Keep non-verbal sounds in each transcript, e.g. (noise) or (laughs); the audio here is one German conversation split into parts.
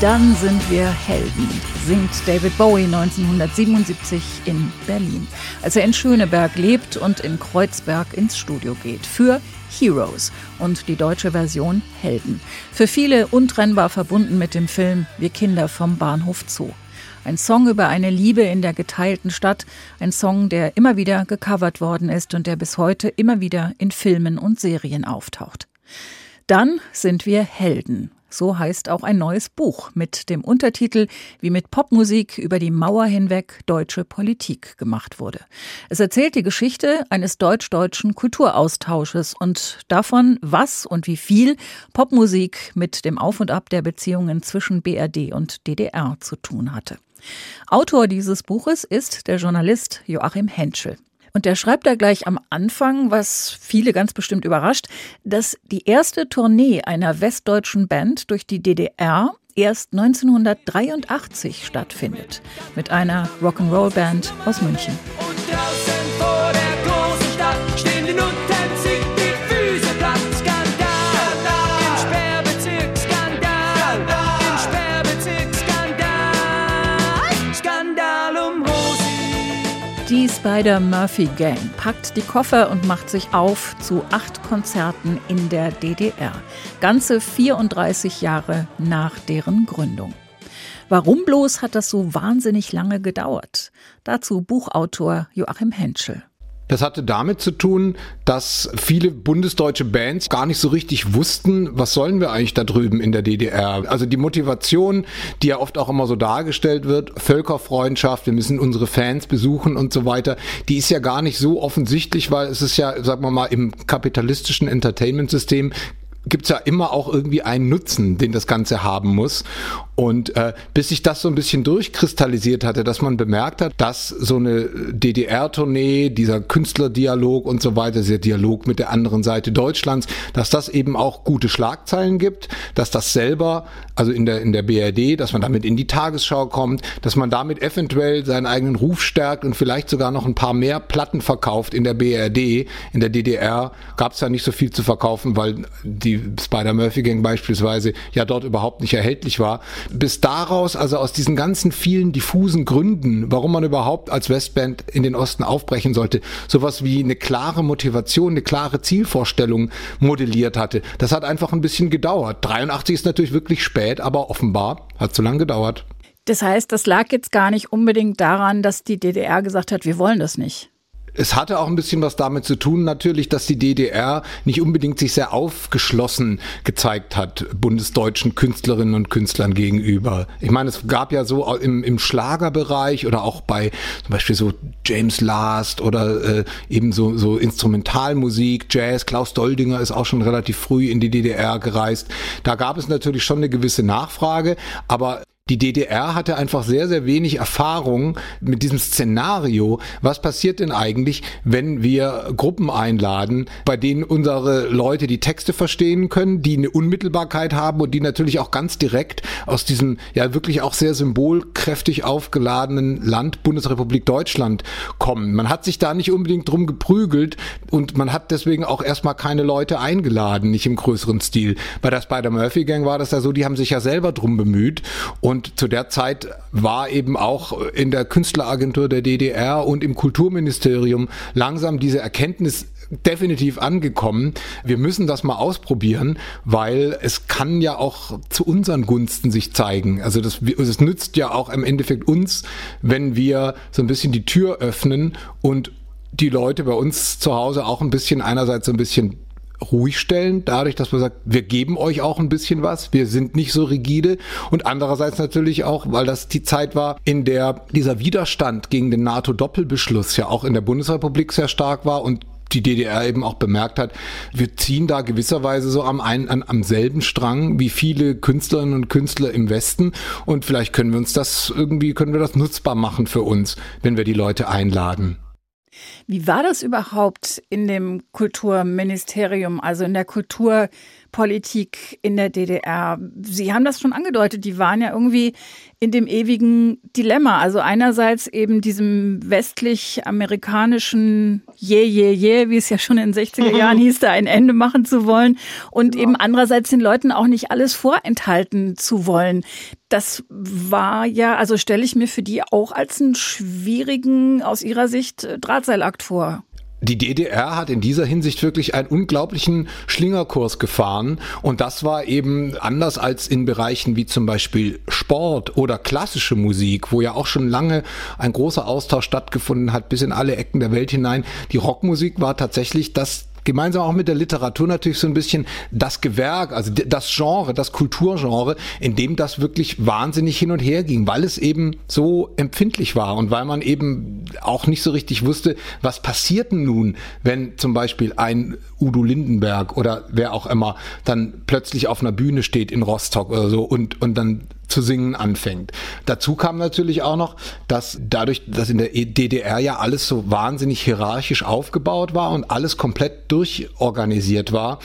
Dann sind wir Helden, singt David Bowie 1977 in Berlin, als er in Schöneberg lebt und in Kreuzberg ins Studio geht. Für Heroes und die deutsche Version Helden. Für viele untrennbar verbunden mit dem Film Wir Kinder vom Bahnhof Zoo. Ein Song über eine Liebe in der geteilten Stadt, ein Song, der immer wieder gecovert worden ist und der bis heute immer wieder in Filmen und Serien auftaucht. Dann sind wir Helden so heißt auch ein neues Buch mit dem Untertitel Wie mit Popmusik über die Mauer hinweg deutsche Politik gemacht wurde. Es erzählt die Geschichte eines deutsch-deutschen Kulturaustausches und davon, was und wie viel Popmusik mit dem Auf und Ab der Beziehungen zwischen BRD und DDR zu tun hatte. Autor dieses Buches ist der Journalist Joachim Henschel. Und der schreibt da gleich am Anfang, was viele ganz bestimmt überrascht, dass die erste Tournee einer westdeutschen Band durch die DDR erst 1983 stattfindet. Mit einer Rock'n'Roll-Band aus München. Die Spider-Murphy-Gang packt die Koffer und macht sich auf zu acht Konzerten in der DDR. Ganze 34 Jahre nach deren Gründung. Warum bloß hat das so wahnsinnig lange gedauert? Dazu Buchautor Joachim Henschel. Das hatte damit zu tun, dass viele bundesdeutsche Bands gar nicht so richtig wussten, was sollen wir eigentlich da drüben in der DDR. Also die Motivation, die ja oft auch immer so dargestellt wird, Völkerfreundschaft, wir müssen unsere Fans besuchen und so weiter, die ist ja gar nicht so offensichtlich, weil es ist ja, sagen wir mal, im kapitalistischen Entertainment-System gibt's ja immer auch irgendwie einen Nutzen, den das Ganze haben muss. Und äh, bis sich das so ein bisschen durchkristallisiert hatte, dass man bemerkt hat, dass so eine DDR-Tournee, dieser Künstlerdialog und so weiter, der Dialog mit der anderen Seite Deutschlands, dass das eben auch gute Schlagzeilen gibt, dass das selber, also in der, in der BRD, dass man damit in die Tagesschau kommt, dass man damit eventuell seinen eigenen Ruf stärkt und vielleicht sogar noch ein paar mehr Platten verkauft in der BRD. In der DDR gab es ja nicht so viel zu verkaufen, weil die Spider-Murphy-Gang beispielsweise ja dort überhaupt nicht erhältlich war bis daraus, also aus diesen ganzen vielen diffusen Gründen, warum man überhaupt als Westband in den Osten aufbrechen sollte, sowas wie eine klare Motivation, eine klare Zielvorstellung modelliert hatte. Das hat einfach ein bisschen gedauert. 83 ist natürlich wirklich spät, aber offenbar hat so lange gedauert. Das heißt, das lag jetzt gar nicht unbedingt daran, dass die DDR gesagt hat, wir wollen das nicht. Es hatte auch ein bisschen was damit zu tun, natürlich, dass die DDR nicht unbedingt sich sehr aufgeschlossen gezeigt hat, bundesdeutschen Künstlerinnen und Künstlern gegenüber. Ich meine, es gab ja so im, im Schlagerbereich oder auch bei zum Beispiel so James Last oder äh, eben so, so Instrumentalmusik, Jazz. Klaus Doldinger ist auch schon relativ früh in die DDR gereist. Da gab es natürlich schon eine gewisse Nachfrage, aber die DDR hatte einfach sehr, sehr wenig Erfahrung mit diesem Szenario. Was passiert denn eigentlich, wenn wir Gruppen einladen, bei denen unsere Leute die Texte verstehen können, die eine Unmittelbarkeit haben und die natürlich auch ganz direkt aus diesem ja wirklich auch sehr symbolkräftig aufgeladenen Land Bundesrepublik Deutschland kommen. Man hat sich da nicht unbedingt drum geprügelt und man hat deswegen auch erstmal keine Leute eingeladen, nicht im größeren Stil. Bei der Spider-Murphy Gang war das ja so, die haben sich ja selber drum bemüht und und zu der Zeit war eben auch in der Künstleragentur der DDR und im Kulturministerium langsam diese Erkenntnis definitiv angekommen. Wir müssen das mal ausprobieren, weil es kann ja auch zu unseren Gunsten sich zeigen. Also das, es nützt ja auch im Endeffekt uns, wenn wir so ein bisschen die Tür öffnen und die Leute bei uns zu Hause auch ein bisschen einerseits so ein bisschen ruhig stellen, dadurch, dass man sagt, wir geben euch auch ein bisschen was, wir sind nicht so rigide und andererseits natürlich auch, weil das die Zeit war, in der dieser Widerstand gegen den NATO-Doppelbeschluss ja auch in der Bundesrepublik sehr stark war und die DDR eben auch bemerkt hat, wir ziehen da gewisserweise so am, einen, an, am selben Strang wie viele Künstlerinnen und Künstler im Westen und vielleicht können wir uns das irgendwie, können wir das nutzbar machen für uns, wenn wir die Leute einladen. Wie war das überhaupt in dem Kulturministerium, also in der Kulturpolitik in der DDR? Sie haben das schon angedeutet, die waren ja irgendwie in dem ewigen Dilemma. Also einerseits eben diesem westlich-amerikanischen je, je, je, wie es ja schon in den 60er (laughs) Jahren hieß, da ein Ende machen zu wollen und genau. eben andererseits den Leuten auch nicht alles vorenthalten zu wollen. Das war ja, also stelle ich mir für die auch als einen schwierigen, aus ihrer Sicht, Drahtseilakt vor die DDR hat in dieser Hinsicht wirklich einen unglaublichen Schlingerkurs gefahren und das war eben anders als in Bereichen wie zum Beispiel Sport oder klassische Musik, wo ja auch schon lange ein großer Austausch stattgefunden hat bis in alle Ecken der Welt hinein. Die Rockmusik war tatsächlich das gemeinsam auch mit der Literatur natürlich so ein bisschen das Gewerk, also das Genre, das Kulturgenre, in dem das wirklich wahnsinnig hin und her ging, weil es eben so empfindlich war und weil man eben auch nicht so richtig wusste, was passiert denn nun, wenn zum Beispiel ein Udo Lindenberg oder wer auch immer dann plötzlich auf einer Bühne steht in Rostock oder so und, und dann zu singen anfängt. Dazu kam natürlich auch noch, dass dadurch, dass in der DDR ja alles so wahnsinnig hierarchisch aufgebaut war und alles komplett durchorganisiert war,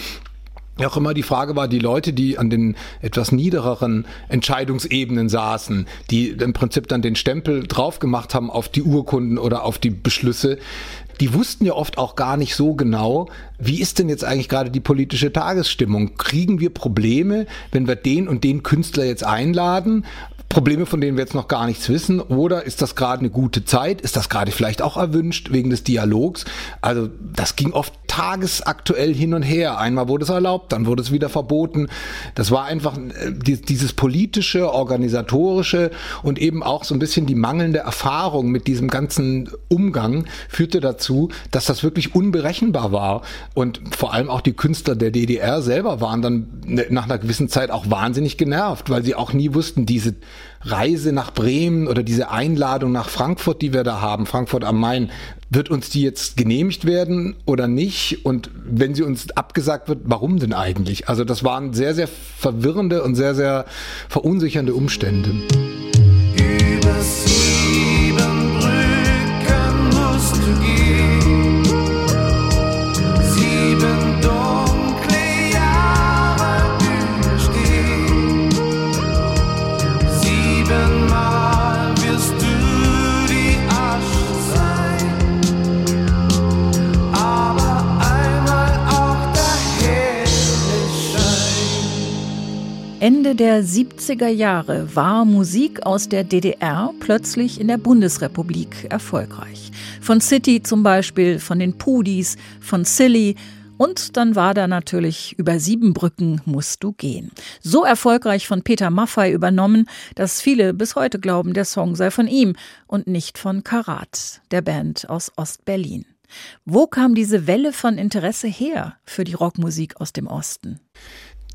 auch immer die Frage war, die Leute, die an den etwas niedereren Entscheidungsebenen saßen, die im Prinzip dann den Stempel drauf gemacht haben auf die Urkunden oder auf die Beschlüsse, die wussten ja oft auch gar nicht so genau, wie ist denn jetzt eigentlich gerade die politische Tagesstimmung? Kriegen wir Probleme, wenn wir den und den Künstler jetzt einladen? Probleme, von denen wir jetzt noch gar nichts wissen? Oder ist das gerade eine gute Zeit? Ist das gerade vielleicht auch erwünscht wegen des Dialogs? Also das ging oft tagesaktuell hin und her. Einmal wurde es erlaubt, dann wurde es wieder verboten. Das war einfach äh, dieses politische, organisatorische und eben auch so ein bisschen die mangelnde Erfahrung mit diesem ganzen Umgang führte dazu, dass das wirklich unberechenbar war. Und vor allem auch die Künstler der DDR selber waren dann ne, nach einer gewissen Zeit auch wahnsinnig genervt, weil sie auch nie wussten, diese Reise nach Bremen oder diese Einladung nach Frankfurt, die wir da haben, Frankfurt am Main, wird uns die jetzt genehmigt werden oder nicht? Und wenn sie uns abgesagt wird, warum denn eigentlich? Also das waren sehr, sehr verwirrende und sehr, sehr verunsichernde Umstände. Übers Der 70er Jahre war Musik aus der DDR plötzlich in der Bundesrepublik erfolgreich. Von City zum Beispiel, von den Pudis, von Silly. Und dann war da natürlich über sieben Brücken musst du gehen. So erfolgreich von Peter Maffay übernommen, dass viele bis heute glauben, der Song sei von ihm und nicht von Karat, der Band aus Ostberlin. Wo kam diese Welle von Interesse her für die Rockmusik aus dem Osten?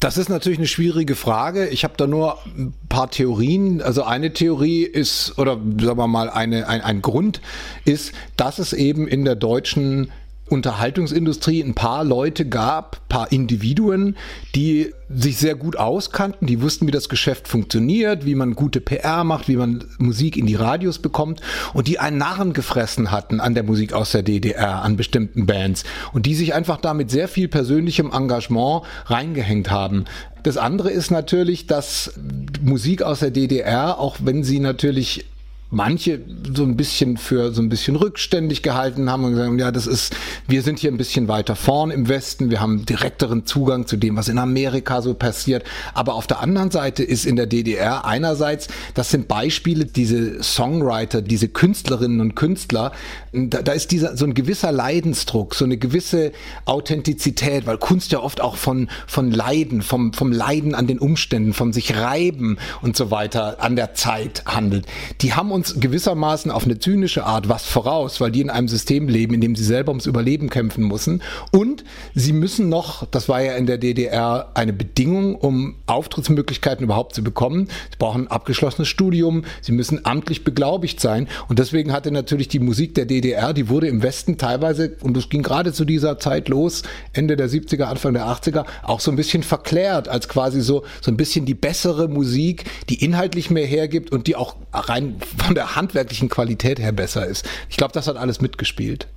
Das ist natürlich eine schwierige Frage. Ich habe da nur ein paar Theorien. Also eine Theorie ist, oder sagen wir mal, eine, ein, ein Grund ist, dass es eben in der deutschen Unterhaltungsindustrie ein paar Leute gab, paar Individuen, die sich sehr gut auskannten, die wussten, wie das Geschäft funktioniert, wie man gute PR macht, wie man Musik in die Radios bekommt und die einen Narren gefressen hatten an der Musik aus der DDR, an bestimmten Bands und die sich einfach da mit sehr viel persönlichem Engagement reingehängt haben. Das andere ist natürlich, dass Musik aus der DDR, auch wenn sie natürlich manche so ein bisschen für so ein bisschen rückständig gehalten haben und gesagt, ja, das ist, wir sind hier ein bisschen weiter vorn im Westen, wir haben direkteren Zugang zu dem, was in Amerika so passiert. Aber auf der anderen Seite ist in der DDR einerseits, das sind Beispiele, diese Songwriter, diese Künstlerinnen und Künstler, da, da ist dieser so ein gewisser Leidensdruck, so eine gewisse Authentizität, weil Kunst ja oft auch von, von Leiden, vom, vom Leiden an den Umständen, vom sich reiben und so weiter an der Zeit handelt. Die haben uns uns gewissermaßen auf eine zynische Art was voraus, weil die in einem System leben, in dem sie selber ums Überleben kämpfen müssen. Und sie müssen noch, das war ja in der DDR eine Bedingung, um Auftrittsmöglichkeiten überhaupt zu bekommen. Sie brauchen ein abgeschlossenes Studium, sie müssen amtlich beglaubigt sein. Und deswegen hatte natürlich die Musik der DDR, die wurde im Westen teilweise, und es ging gerade zu dieser Zeit los, Ende der 70er, Anfang der 80er, auch so ein bisschen verklärt, als quasi so, so ein bisschen die bessere Musik, die inhaltlich mehr hergibt und die auch rein von der handwerklichen Qualität her besser ist. Ich glaube, das hat alles mitgespielt.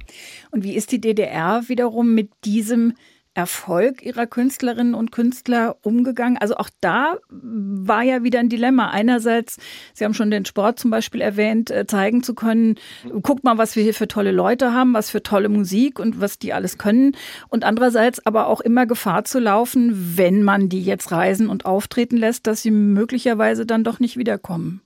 Und wie ist die DDR wiederum mit diesem Erfolg ihrer Künstlerinnen und Künstler umgegangen? Also auch da war ja wieder ein Dilemma. Einerseits, Sie haben schon den Sport zum Beispiel erwähnt, äh, zeigen zu können, guckt mal, was wir hier für tolle Leute haben, was für tolle Musik und was die alles können. Und andererseits aber auch immer Gefahr zu laufen, wenn man die jetzt reisen und auftreten lässt, dass sie möglicherweise dann doch nicht wiederkommen.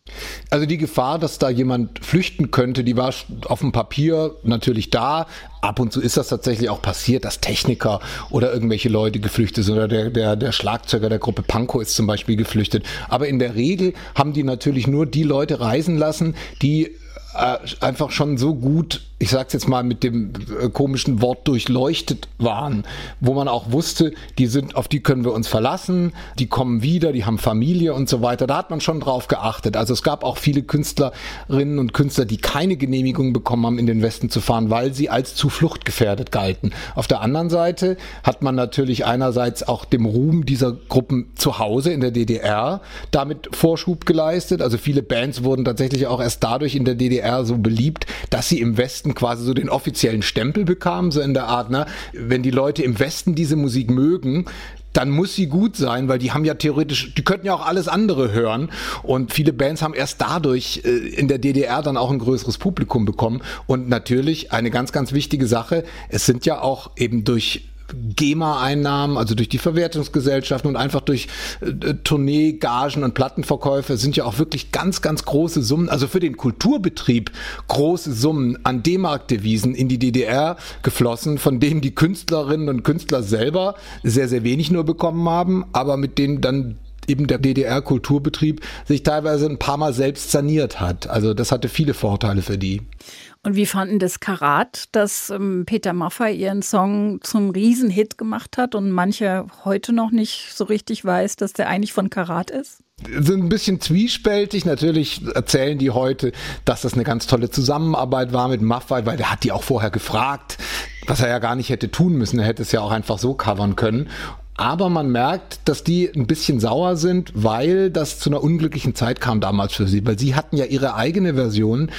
Also die Gefahr, dass da jemand flüchten könnte, die war auf dem Papier natürlich da. Ab und zu ist das tatsächlich auch passiert, dass Techniker oder irgendwelche Leute geflüchtet sind oder der, der, der Schlagzeuger der Gruppe Pankow ist zum Beispiel geflüchtet. Aber in der Regel haben die natürlich nur die Leute reisen lassen, die äh, einfach schon so gut ich sag's jetzt mal mit dem äh, komischen Wort durchleuchtet waren, wo man auch wusste, die sind, auf die können wir uns verlassen, die kommen wieder, die haben Familie und so weiter. Da hat man schon drauf geachtet. Also es gab auch viele Künstlerinnen und Künstler, die keine Genehmigung bekommen haben, in den Westen zu fahren, weil sie als zu fluchtgefährdet galten. Auf der anderen Seite hat man natürlich einerseits auch dem Ruhm dieser Gruppen zu Hause in der DDR damit Vorschub geleistet. Also viele Bands wurden tatsächlich auch erst dadurch in der DDR so beliebt, dass sie im Westen Westen quasi so den offiziellen Stempel bekamen, so in der Art, ne, wenn die Leute im Westen diese Musik mögen, dann muss sie gut sein, weil die haben ja theoretisch, die könnten ja auch alles andere hören. Und viele Bands haben erst dadurch äh, in der DDR dann auch ein größeres Publikum bekommen. Und natürlich eine ganz, ganz wichtige Sache, es sind ja auch eben durch GEMA-Einnahmen, also durch die Verwertungsgesellschaften und einfach durch äh, Tournee, Gagen und Plattenverkäufe sind ja auch wirklich ganz, ganz große Summen, also für den Kulturbetrieb große Summen an D-Mark-Devisen in die DDR geflossen, von denen die Künstlerinnen und Künstler selber sehr, sehr wenig nur bekommen haben, aber mit denen dann eben der DDR-Kulturbetrieb sich teilweise ein paar Mal selbst saniert hat. Also das hatte viele Vorteile für die. Und wie fanden das Karat, dass ähm, Peter Maffay ihren Song zum Riesenhit gemacht hat und manche heute noch nicht so richtig weiß, dass der eigentlich von Karat ist? sind ein bisschen zwiespältig. Natürlich erzählen die heute, dass das eine ganz tolle Zusammenarbeit war mit Maffay, weil der hat die auch vorher gefragt, was er ja gar nicht hätte tun müssen. Er hätte es ja auch einfach so covern können. Aber man merkt, dass die ein bisschen sauer sind, weil das zu einer unglücklichen Zeit kam damals für sie. Weil sie hatten ja ihre eigene Version,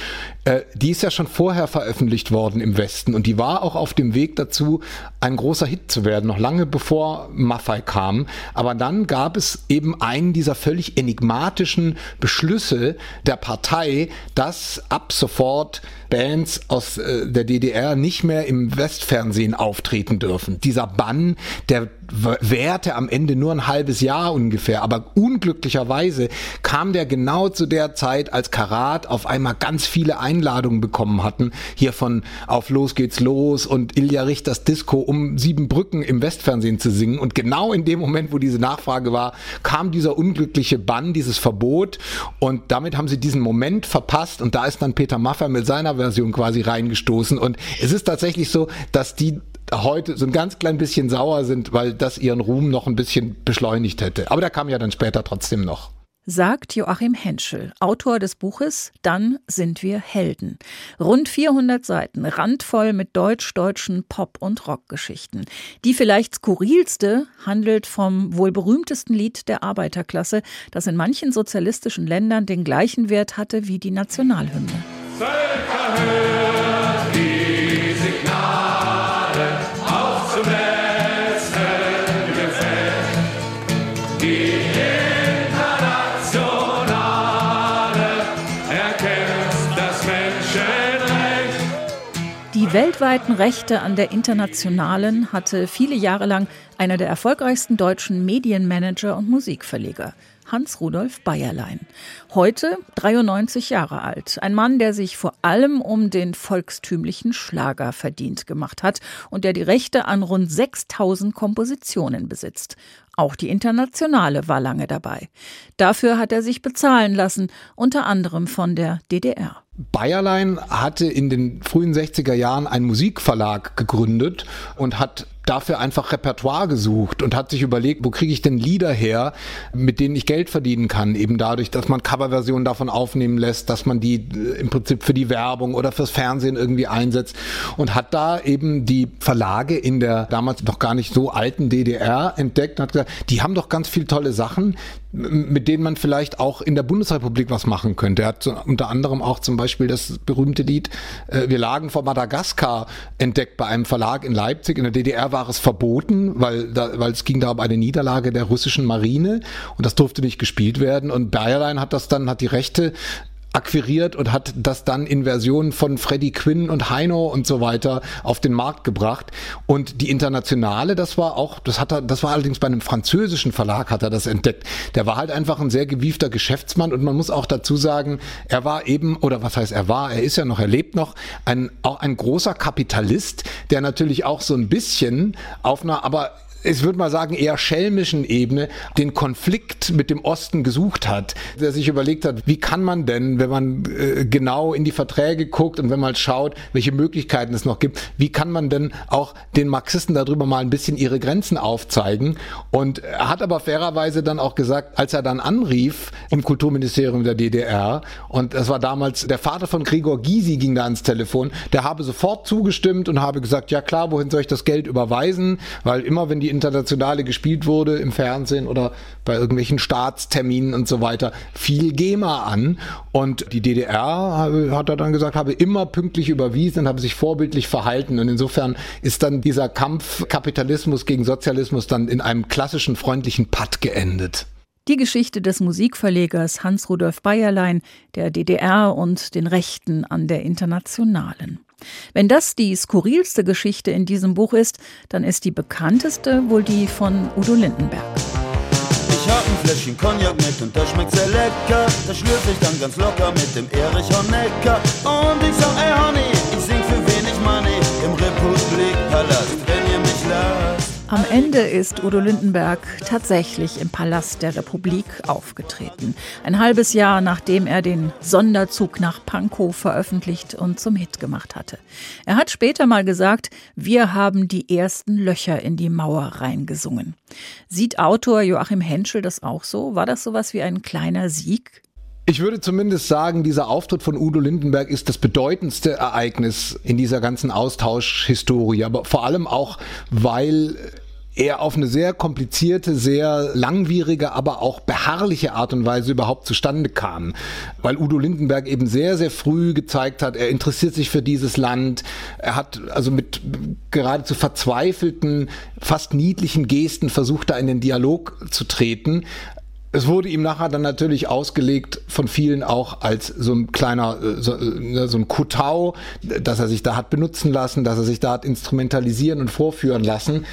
äh, die ist ja schon vorher veröffentlicht worden im Westen und die war auch auf dem Weg dazu, ein großer Hit zu werden, noch lange bevor Maffei kam. Aber dann gab es eben einen dieser völlig enigmatischen Beschlüsse der Partei, dass ab sofort Bands aus äh, der DDR nicht mehr im Westfernsehen auftreten dürfen. Dieser Bann, der währte am Ende nur ein halbes Jahr ungefähr, aber unglücklicherweise kam der genau zu der Zeit, als Karat auf einmal ganz viele Einladungen bekommen hatten, hier von Auf Los geht's los und Ilja Richters Disco, um sieben Brücken im Westfernsehen zu singen. Und genau in dem Moment, wo diese Nachfrage war, kam dieser unglückliche Bann, dieses Verbot. Und damit haben sie diesen Moment verpasst. Und da ist dann Peter Maffay mit seiner Version quasi reingestoßen. Und es ist tatsächlich so, dass die heute so ein ganz klein bisschen sauer sind, weil das ihren Ruhm noch ein bisschen beschleunigt hätte. Aber der kam ja dann später trotzdem noch sagt Joachim Henschel, Autor des Buches Dann sind wir Helden. Rund 400 Seiten, randvoll mit deutsch-deutschen Pop- und Rockgeschichten. Die vielleicht skurrilste handelt vom wohl berühmtesten Lied der Arbeiterklasse, das in manchen sozialistischen Ländern den gleichen Wert hatte wie die Nationalhymne. Völkerhöhe. Die weltweiten Rechte an der Internationalen hatte viele Jahre lang einer der erfolgreichsten deutschen Medienmanager und Musikverleger, Hans-Rudolf Bayerlein. Heute 93 Jahre alt. Ein Mann, der sich vor allem um den volkstümlichen Schlager verdient gemacht hat und der die Rechte an rund 6000 Kompositionen besitzt. Auch die Internationale war lange dabei. Dafür hat er sich bezahlen lassen, unter anderem von der DDR. Bayerlein hatte in den frühen 60er Jahren einen Musikverlag gegründet und hat dafür einfach Repertoire gesucht und hat sich überlegt, wo kriege ich denn Lieder her, mit denen ich Geld verdienen kann, eben dadurch, dass man Coverversionen davon aufnehmen lässt, dass man die äh, im Prinzip für die Werbung oder fürs Fernsehen irgendwie einsetzt und hat da eben die Verlage in der damals noch gar nicht so alten DDR entdeckt und hat gesagt, die haben doch ganz viel tolle Sachen, mit denen man vielleicht auch in der Bundesrepublik was machen könnte. Er hat unter anderem auch zum Beispiel das berühmte Lied äh, Wir lagen vor Madagaskar entdeckt bei einem Verlag in Leipzig. In der DDR war es verboten, weil, da, weil es ging da um eine Niederlage der russischen Marine und das durfte nicht gespielt werden. Und Bayerlein hat das dann, hat die Rechte akquiriert und hat das dann in Versionen von Freddie Quinn und Heino und so weiter auf den Markt gebracht. Und die Internationale, das war auch, das hat er, das war allerdings bei einem französischen Verlag hat er das entdeckt. Der war halt einfach ein sehr gewiefter Geschäftsmann und man muss auch dazu sagen, er war eben, oder was heißt er war, er ist ja noch, er lebt noch, ein, auch ein großer Kapitalist, der natürlich auch so ein bisschen auf einer, aber ich würde mal sagen, eher schelmischen Ebene den Konflikt mit dem Osten gesucht hat, der sich überlegt hat, wie kann man denn, wenn man äh, genau in die Verträge guckt und wenn man schaut, welche Möglichkeiten es noch gibt, wie kann man denn auch den Marxisten darüber mal ein bisschen ihre Grenzen aufzeigen? Und er hat aber fairerweise dann auch gesagt, als er dann anrief im Kulturministerium der DDR, und das war damals der Vater von Gregor Gysi ging da ans Telefon, der habe sofort zugestimmt und habe gesagt, ja klar, wohin soll ich das Geld überweisen? Weil immer wenn die Internationale gespielt wurde im Fernsehen oder bei irgendwelchen Staatsterminen und so weiter, fiel GEMA an. Und die DDR, hat er dann gesagt, habe immer pünktlich überwiesen und habe sich vorbildlich verhalten. Und insofern ist dann dieser Kampf Kapitalismus gegen Sozialismus dann in einem klassischen freundlichen Patt geendet. Die Geschichte des Musikverlegers Hans-Rudolf Bayerlein, der DDR und den Rechten an der Internationalen. Wenn das die skurrilste Geschichte in diesem Buch ist, dann ist die bekannteste wohl die von Udo Lindenberg. Ich hab ein Fläschchen Cognac mit und das schmeckt sehr lecker. Das schlürfe ich dann ganz locker mit dem Erich Honecker. Und ich sag, ey Honey, Am Ende ist Udo Lindenberg tatsächlich im Palast der Republik aufgetreten. Ein halbes Jahr nachdem er den Sonderzug nach Pankow veröffentlicht und zum Hit gemacht hatte. Er hat später mal gesagt, wir haben die ersten Löcher in die Mauer reingesungen. Sieht Autor Joachim Henschel das auch so? War das sowas wie ein kleiner Sieg? Ich würde zumindest sagen, dieser Auftritt von Udo Lindenberg ist das bedeutendste Ereignis in dieser ganzen Austauschhistorie, aber vor allem auch, weil er auf eine sehr komplizierte, sehr langwierige, aber auch beharrliche Art und Weise überhaupt zustande kam. Weil Udo Lindenberg eben sehr, sehr früh gezeigt hat, er interessiert sich für dieses Land. Er hat also mit geradezu verzweifelten, fast niedlichen Gesten versucht, da in den Dialog zu treten es wurde ihm nachher dann natürlich ausgelegt von vielen auch als so ein kleiner, äh, so, äh, so ein Kutau, dass er sich da hat benutzen lassen, dass er sich da hat instrumentalisieren und vorführen lassen.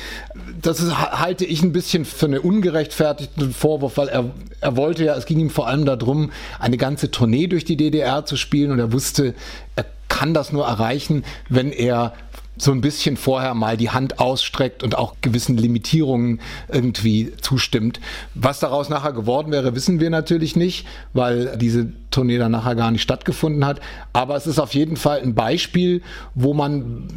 Das ist, halte ich ein bisschen für einen ungerechtfertigten Vorwurf, weil er, er wollte ja, es ging ihm vor allem darum, eine ganze Tournee durch die DDR zu spielen und er wusste, er kann das nur erreichen, wenn er so ein bisschen vorher mal die Hand ausstreckt und auch gewissen Limitierungen irgendwie zustimmt. Was daraus nachher geworden wäre, wissen wir natürlich nicht, weil diese Tournee dann nachher gar nicht stattgefunden hat. Aber es ist auf jeden Fall ein Beispiel, wo man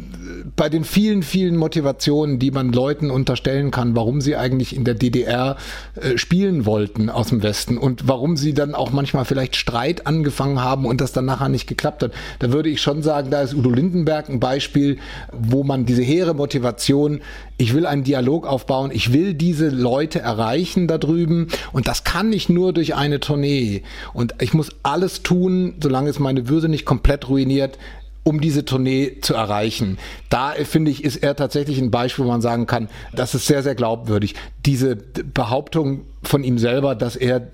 bei den vielen, vielen Motivationen, die man Leuten unterstellen kann, warum sie eigentlich in der DDR äh, spielen wollten aus dem Westen und warum sie dann auch manchmal vielleicht Streit angefangen haben und das dann nachher nicht geklappt hat, da würde ich schon sagen, da ist Udo Lindenberg ein Beispiel, wo man diese hehre Motivation, ich will einen Dialog aufbauen, ich will diese Leute erreichen da drüben und das kann ich nur durch eine Tournee und ich muss alles tun, solange es meine Würde nicht komplett ruiniert, um diese Tournee zu erreichen. Da finde ich, ist er tatsächlich ein Beispiel, wo man sagen kann, das ist sehr, sehr glaubwürdig. Diese Behauptung von ihm selber, dass er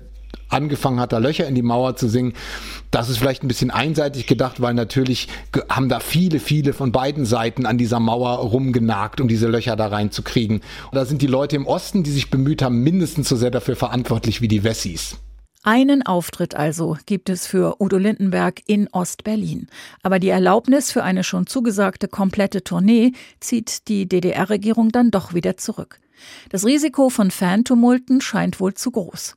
angefangen hat, da Löcher in die Mauer zu singen. Das ist vielleicht ein bisschen einseitig gedacht, weil natürlich haben da viele, viele von beiden Seiten an dieser Mauer rumgenagt, um diese Löcher da reinzukriegen. Und da sind die Leute im Osten, die sich bemüht haben, mindestens so sehr dafür verantwortlich wie die Wessis. Einen Auftritt also gibt es für Udo Lindenberg in Ostberlin. Aber die Erlaubnis für eine schon zugesagte komplette Tournee zieht die DDR-Regierung dann doch wieder zurück. Das Risiko von Fantumulten scheint wohl zu groß.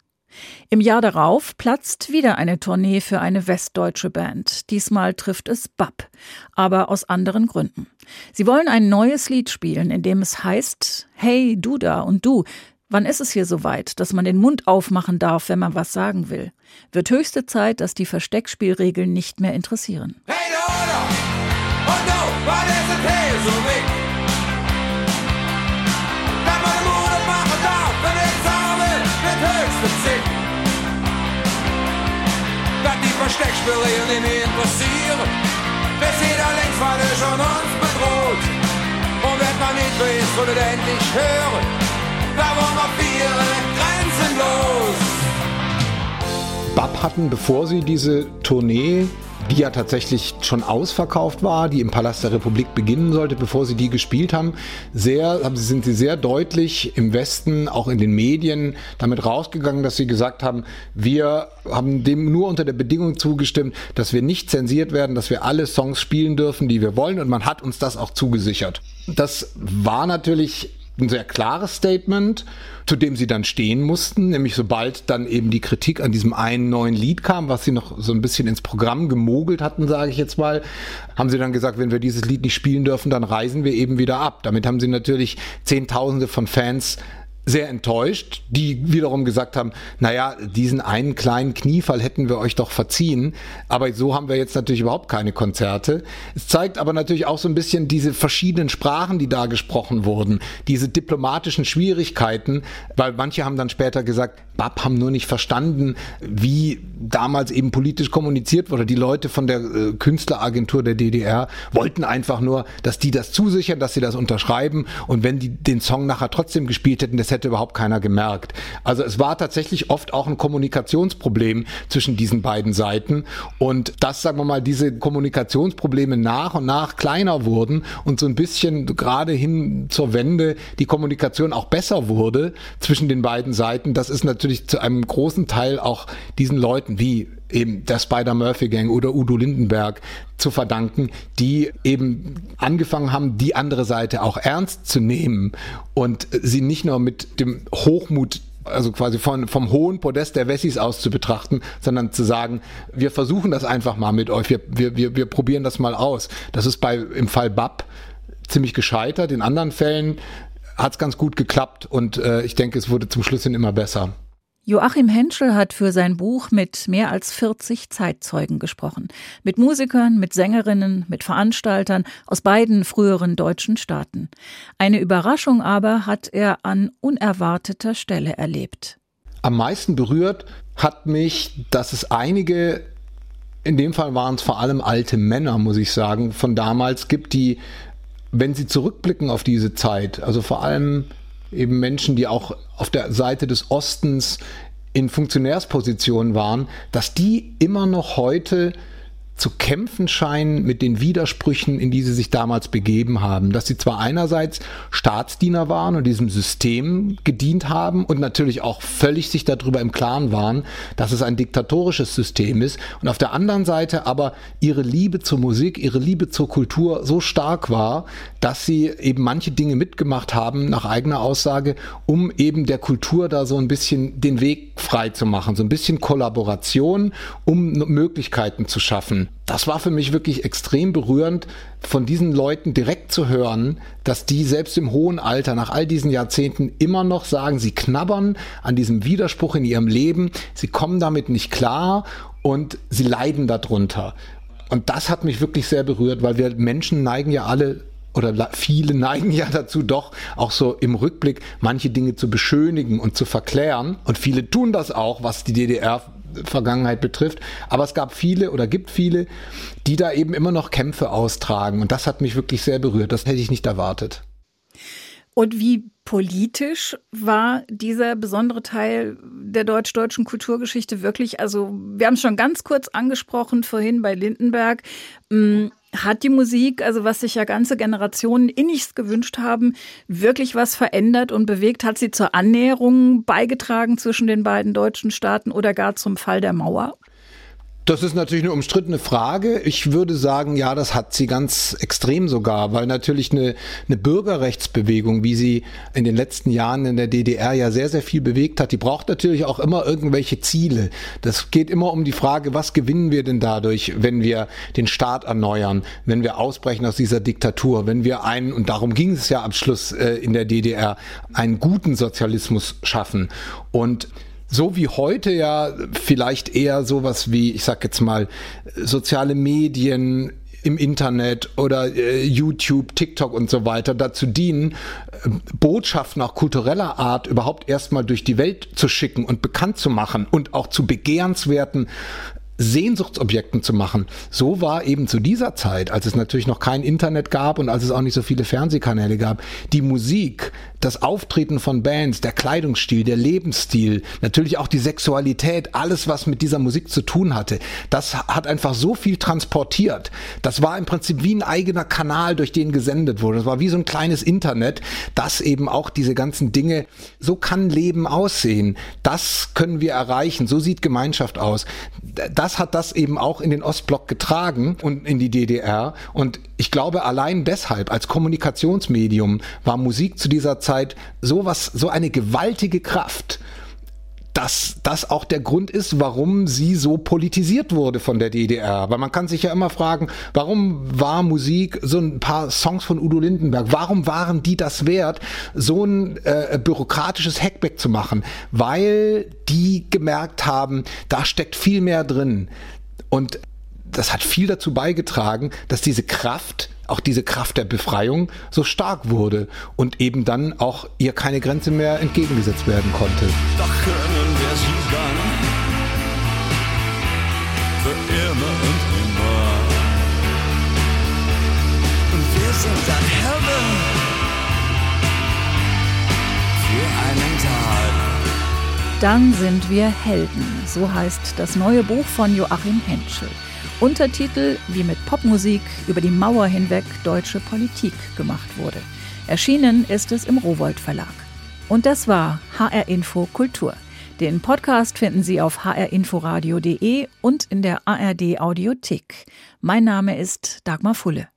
Im Jahr darauf platzt wieder eine Tournee für eine westdeutsche Band. Diesmal trifft es BAP, aber aus anderen Gründen. Sie wollen ein neues Lied spielen, in dem es heißt, Hey, du da und du, wann ist es hier soweit, dass man den Mund aufmachen darf, wenn man was sagen will? Wird höchste Zeit, dass die Versteckspielregeln nicht mehr interessieren. Hey, du da und du, Versteckspiele nicht mehr interessieren. Wir sind längst alle schon uns bedroht. Und wenn man nicht weiß, soll es endlich hören, da wollen wir vier grenzenlos. Bab hatten, bevor sie diese Tournee die ja tatsächlich schon ausverkauft war, die im Palast der Republik beginnen sollte, bevor sie die gespielt haben, sehr, sind sie sehr deutlich im Westen, auch in den Medien, damit rausgegangen, dass sie gesagt haben, wir haben dem nur unter der Bedingung zugestimmt, dass wir nicht zensiert werden, dass wir alle Songs spielen dürfen, die wir wollen und man hat uns das auch zugesichert. Das war natürlich ein sehr klares Statement, zu dem sie dann stehen mussten, nämlich sobald dann eben die Kritik an diesem einen neuen Lied kam, was sie noch so ein bisschen ins Programm gemogelt hatten, sage ich jetzt mal, haben sie dann gesagt, wenn wir dieses Lied nicht spielen dürfen, dann reisen wir eben wieder ab. Damit haben sie natürlich Zehntausende von Fans sehr enttäuscht, die wiederum gesagt haben, naja, diesen einen kleinen Kniefall hätten wir euch doch verziehen, aber so haben wir jetzt natürlich überhaupt keine Konzerte. Es zeigt aber natürlich auch so ein bisschen diese verschiedenen Sprachen, die da gesprochen wurden, diese diplomatischen Schwierigkeiten, weil manche haben dann später gesagt, BAP haben nur nicht verstanden, wie damals eben politisch kommuniziert wurde. Die Leute von der äh, Künstleragentur der DDR wollten einfach nur, dass die das zusichern, dass sie das unterschreiben und wenn die den Song nachher trotzdem gespielt hätten, das hätte überhaupt keiner gemerkt. Also es war tatsächlich oft auch ein Kommunikationsproblem zwischen diesen beiden Seiten und dass, sagen wir mal, diese Kommunikationsprobleme nach und nach kleiner wurden und so ein bisschen gerade hin zur Wende die Kommunikation auch besser wurde zwischen den beiden Seiten, das ist natürlich zu einem großen Teil auch diesen Leuten wie eben der Spider-Murphy-Gang oder Udo Lindenberg zu verdanken, die eben angefangen haben, die andere Seite auch ernst zu nehmen und sie nicht nur mit dem Hochmut also quasi von, vom hohen Podest der Wessis aus zu betrachten, sondern zu sagen, wir versuchen das einfach mal mit euch, wir, wir, wir, wir probieren das mal aus. Das ist bei im Fall BAP ziemlich gescheitert. In anderen Fällen hat es ganz gut geklappt und äh, ich denke, es wurde zum Schluss hin immer besser. Joachim Henschel hat für sein Buch mit mehr als 40 Zeitzeugen gesprochen. Mit Musikern, mit Sängerinnen, mit Veranstaltern aus beiden früheren deutschen Staaten. Eine Überraschung aber hat er an unerwarteter Stelle erlebt. Am meisten berührt hat mich, dass es einige, in dem Fall waren es vor allem alte Männer, muss ich sagen, von damals gibt, die, wenn sie zurückblicken auf diese Zeit, also vor allem eben Menschen, die auch auf der Seite des Ostens in Funktionärspositionen waren, dass die immer noch heute zu kämpfen scheinen mit den Widersprüchen, in die sie sich damals begeben haben. Dass sie zwar einerseits Staatsdiener waren und diesem System gedient haben und natürlich auch völlig sich darüber im Klaren waren, dass es ein diktatorisches System ist und auf der anderen Seite aber ihre Liebe zur Musik, ihre Liebe zur Kultur so stark war, dass sie eben manche Dinge mitgemacht haben, nach eigener Aussage, um eben der Kultur da so ein bisschen den Weg frei zu machen, so ein bisschen Kollaboration, um Möglichkeiten zu schaffen das war für mich wirklich extrem berührend, von diesen Leuten direkt zu hören, dass die selbst im hohen Alter, nach all diesen Jahrzehnten, immer noch sagen, sie knabbern an diesem Widerspruch in ihrem Leben, sie kommen damit nicht klar und sie leiden darunter. Und das hat mich wirklich sehr berührt, weil wir Menschen neigen ja alle oder viele (laughs) neigen ja dazu doch auch so im Rückblick manche Dinge zu beschönigen und zu verklären. Und viele tun das auch, was die DDR Vergangenheit betrifft. Aber es gab viele oder gibt viele, die da eben immer noch Kämpfe austragen. Und das hat mich wirklich sehr berührt. Das hätte ich nicht erwartet. Und wie politisch war dieser besondere Teil der deutsch-deutschen Kulturgeschichte wirklich? Also, wir haben es schon ganz kurz angesprochen vorhin bei Lindenberg. Hm, hat die Musik, also was sich ja ganze Generationen innigst gewünscht haben, wirklich was verändert und bewegt? Hat sie zur Annäherung beigetragen zwischen den beiden deutschen Staaten oder gar zum Fall der Mauer? Das ist natürlich eine umstrittene Frage. Ich würde sagen, ja, das hat sie ganz extrem sogar, weil natürlich eine, eine Bürgerrechtsbewegung, wie sie in den letzten Jahren in der DDR ja sehr, sehr viel bewegt hat, die braucht natürlich auch immer irgendwelche Ziele. Das geht immer um die Frage, was gewinnen wir denn dadurch, wenn wir den Staat erneuern, wenn wir ausbrechen aus dieser Diktatur, wenn wir einen, und darum ging es ja am Schluss äh, in der DDR, einen guten Sozialismus schaffen. Und so wie heute ja vielleicht eher sowas wie, ich sag jetzt mal, soziale Medien, im Internet oder äh, YouTube, TikTok und so weiter dazu dienen, äh, Botschaften auch kultureller Art überhaupt erstmal durch die Welt zu schicken und bekannt zu machen und auch zu begehrenswerten Sehnsuchtsobjekten zu machen. So war eben zu dieser Zeit, als es natürlich noch kein Internet gab und als es auch nicht so viele Fernsehkanäle gab, die Musik, das Auftreten von Bands, der Kleidungsstil, der Lebensstil, natürlich auch die Sexualität, alles, was mit dieser Musik zu tun hatte, das hat einfach so viel transportiert. Das war im Prinzip wie ein eigener Kanal, durch den gesendet wurde. Das war wie so ein kleines Internet, das eben auch diese ganzen Dinge, so kann Leben aussehen. Das können wir erreichen. So sieht Gemeinschaft aus. Das das hat das eben auch in den Ostblock getragen und in die DDR. Und ich glaube, allein deshalb als Kommunikationsmedium war Musik zu dieser Zeit sowas, so eine gewaltige Kraft dass das auch der Grund ist, warum sie so politisiert wurde von der DDR. Weil man kann sich ja immer fragen, warum war Musik so ein paar Songs von Udo Lindenberg, warum waren die das wert, so ein äh, bürokratisches Hackback zu machen? Weil die gemerkt haben, da steckt viel mehr drin. Und das hat viel dazu beigetragen, dass diese Kraft auch diese Kraft der Befreiung so stark wurde und eben dann auch ihr keine Grenze mehr entgegengesetzt werden konnte. Doch können wir sie dann für immer und immer. Und wir sind dann Helden für einen Tag. Dann sind wir Helden, so heißt das neue Buch von Joachim Henschel. Untertitel, wie mit Popmusik über die Mauer hinweg deutsche Politik gemacht wurde. Erschienen ist es im Rowold Verlag. Und das war HR Info Kultur. Den Podcast finden Sie auf hrinforadio.de und in der ARD Audiothek. Mein Name ist Dagmar Fulle.